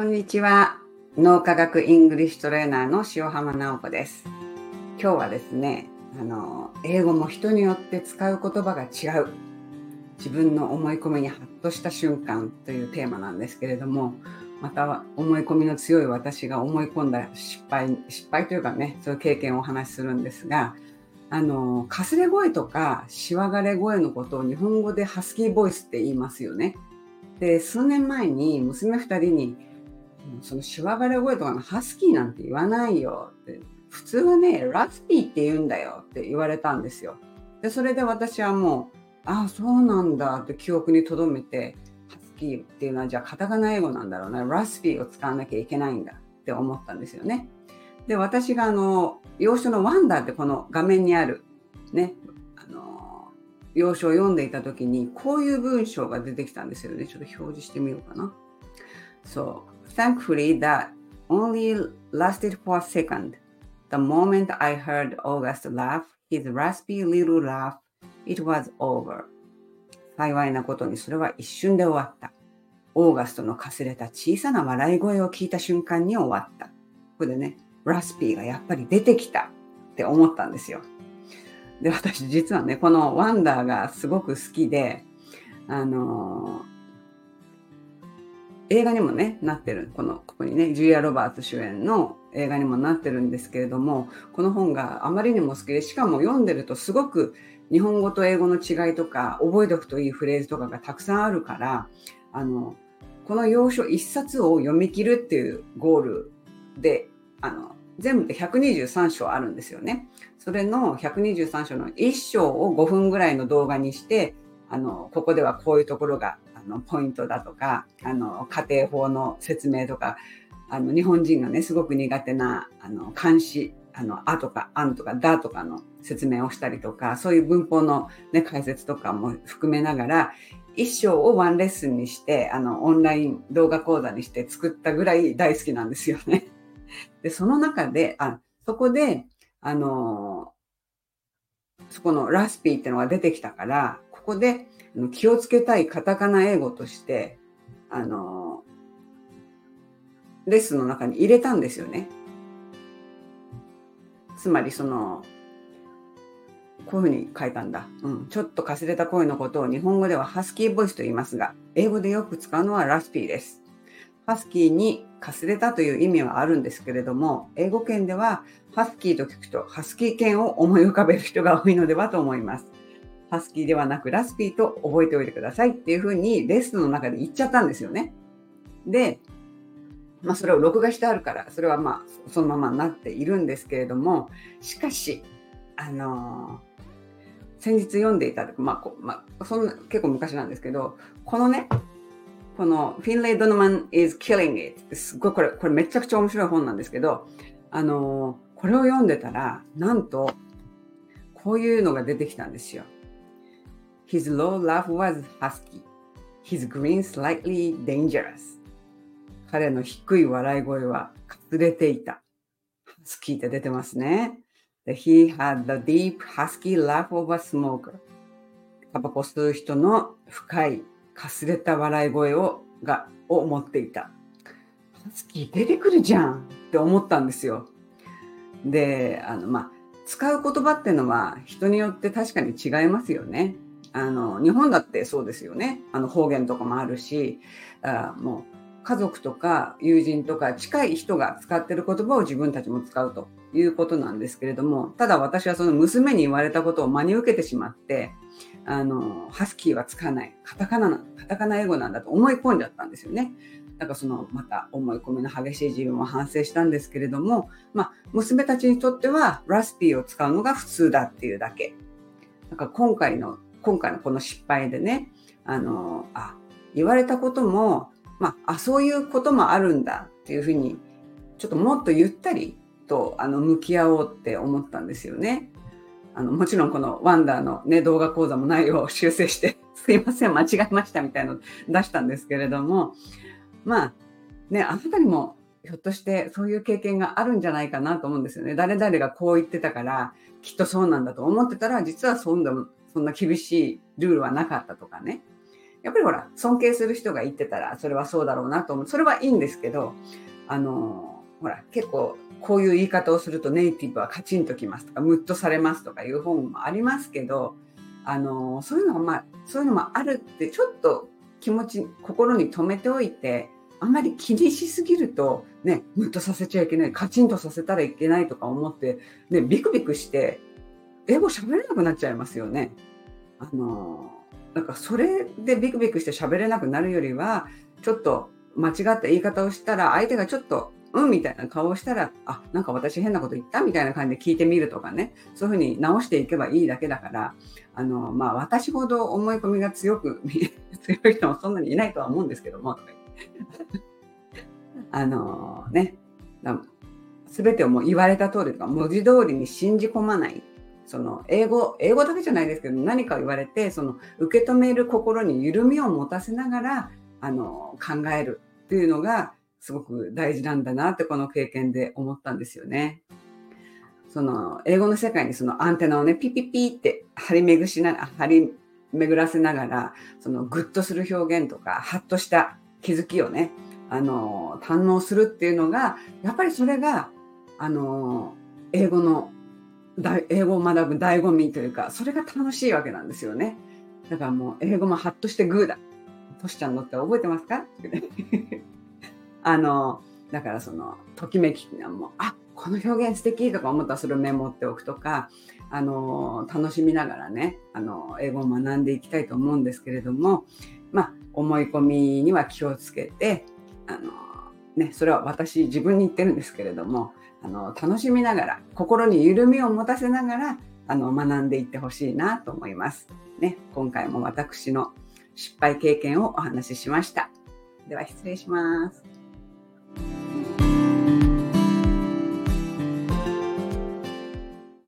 こんにちは。脳科学イングリッシュトレーナーの塩浜直子です。今日はですね、あの、英語も人によって使う言葉が違う。自分の思い込みにハッとした瞬間というテーマなんですけれども、また思い込みの強い私が思い込んだ失敗、失敗というかね、そういう経験をお話しするんですが、あの、かすれ声とかしわがれ声のことを日本語でハスキーボイスって言いますよね。で、数年前に娘2人に、そのしわがれ声とかのハスキーなんて言わないよって、普通はね、ラスピーって言うんだよって言われたんですよ。で、それで私はもう、ああ、そうなんだって記憶に留めて、ハスキーっていうのはじゃあカタカナ英語なんだろうな、ラスピーを使わなきゃいけないんだって思ったんですよね。で、私があの、洋書のワンダーってこの画面にある、ね、あの、洋書を読んでいた時に、こういう文章が出てきたんですよね。ちょっと表示してみようかな。そう。Thankfully that only lasted for a second. The moment I heard August laugh, his raspy little laugh, it was over. 幸いなことにそれは一瞬で終わった。オーガストのかすれた小さな笑い声を聞いた瞬間に終わった。ここでね、ラスピーがやっぱり出てきたって思ったんですよ。で、私実はね、このワンダーがすごく好きで、あのー、映画にもね、なってる。この、ここにね、ジュリア・ロバーツ主演の映画にもなってるんですけれども、この本があまりにも好きで、しかも読んでるとすごく日本語と英語の違いとか、覚えておくといいフレーズとかがたくさんあるから、あの、この要所一冊を読み切るっていうゴールで、あの、全部で123章あるんですよね。それの123章の1章を5分ぐらいの動画にして、あの、ここではこういうところが、あの、ポイントだとか、あの、家庭法の説明とか、あの、日本人がね、すごく苦手な、あの、監視、あの、あとか、あんとか、だとかの説明をしたりとか、そういう文法のね、解説とかも含めながら、一章をワンレッスンにして、あの、オンライン動画講座にして作ったぐらい大好きなんですよね。で、その中で、あ、そこで、あのそこのラスピーっていうのが出てきたから、ここで気をつけたいカタカナ英語として、あのレッスンの中に入れたんですよね。つまりその、こういうふうに書いたんだ。うん。ちょっとかすれた声のことを日本語ではハスキーボイスと言いますが、英語でよく使うのはラスピーです。ハスキーにかすれたという意味はあるんですけれども、英語圏ではハスキーと聞くとハスキー犬を思い浮かべる人が多いのではと思います。ハスキーではなくラスピーと覚えておいてくださいっていうふうにレッスンの中で言っちゃったんですよね。で、まあそれを録画してあるから、それはまあそのままなっているんですけれども、しかし、あのー、先日読んでいた、まあ、まあ、そんな結構昔なんですけど、このね、このフィンレイ・ドノマン is killing it すごいこれ、これめちゃくちゃ面白い本なんですけど、あのー、これを読んでたら、なんと、こういうのが出てきたんですよ。His low laugh was husky. His grin slightly dangerous. 彼の低い笑い声はかすれていた。ハスキーって出てますね。He had the deep husky laugh of a smoker. タバコ吸う人の深いかすれた笑い声をがを持っていた。ハスキー出てくるじゃんって思ったんですよ。で、あの、まあ、使う言葉ってのは人によって確かに違いますよね。あの、日本だってそうですよね。あの方言とかもあるし、あもう家族とか友人とか近い人が使ってる言葉を自分たちも使うということなんですけれども、ただ私はその娘に言われたことを真に受けてしまって、あの、ハスキーはつかない。カタカナ、カタカナ英語なんだと思い込んじゃったんですよね。だかその、また思い込みの激しい自分を反省したんですけれども、まあ、娘たちにとってはラスピーを使うのが普通だっていうだけ。だか今回の、今回のこの失敗でね、あの、あ、言われたことも、まあ、あ、そういうこともあるんだっていうふうに、ちょっともっとゆったりと、あの、向き合おうって思ったんですよね。あの、もちろんこのワンダーのね、動画講座も内容を修正して、すいません、間違えましたみたいなの出したんですけれども、まあ、ね、あなたにもひょっとしてそういう経験があるんじゃないかなと思うんですよね。誰々がこう言ってたから、きっとそうなんだと思ってたら、実はそんなそんな厳しいルールはなかったとかね。やっぱりほら、尊敬する人が言ってたら、それはそうだろうなと思う。それはいいんですけど、あの、ほら、結構、こういう言い方をするとネイティブはカチンときますとか、ムッとされますとかいう本もありますけど、あの、そういうのが、まあ、そういうのもあるって、ちょっと気持ち、心に留めておいて、あんまり気にしすぎると、ね、ムッとさせちゃいけない、カチンとさせたらいけないとか思って、ね、ビクビクして、英語喋れなくなっちゃいますよね。あの、なんかそれでビクビクして喋れなくなるよりは、ちょっと間違った言い方をしたら、相手がちょっと、うんみたいな顔をしたら、あ、なんか私変なこと言ったみたいな感じで聞いてみるとかね、そういうふうに直していけばいいだけだから、あの、まあ私ほど思い込みが強く、強い人もそんなにいないとは思うんですけども、あのね、すべてをもう言われた通りとか、文字通りに信じ込まない。その英語、英語だけじゃないですけど、何か言われて、その受け止める心に緩みを持たせながら、あの、考えるっていうのがすごく大事なんだなってこの経験で思ったんですよね。その英語の世界にそのアンテナをね、ピピピって張り巡しな、張り巡らせながら、そのグッとする表現とか、ハッとした気づきをね、あの、堪能するっていうのが、やっぱりそれが、あの、英語の英語を学ぶ醍醐味というか、それが楽しいわけなんですよね。だからもう、英語もハッとしてグーだ。トシちゃんのって覚えてますか？あの、だからその、ときめきなもう、あ、この表現素敵とか思ったらそれをメモっておくとか、あの、楽しみながらね、あの、英語を学んでいきたいと思うんですけれども、まあ、思い込みには気をつけて、あの、ね、それは私自分に言ってるんですけれども、あの楽しみながら心に緩みを持たせながらあの学んでいってほしいなと思います。ね、今回も私の失敗経験をお話ししました。では失礼します。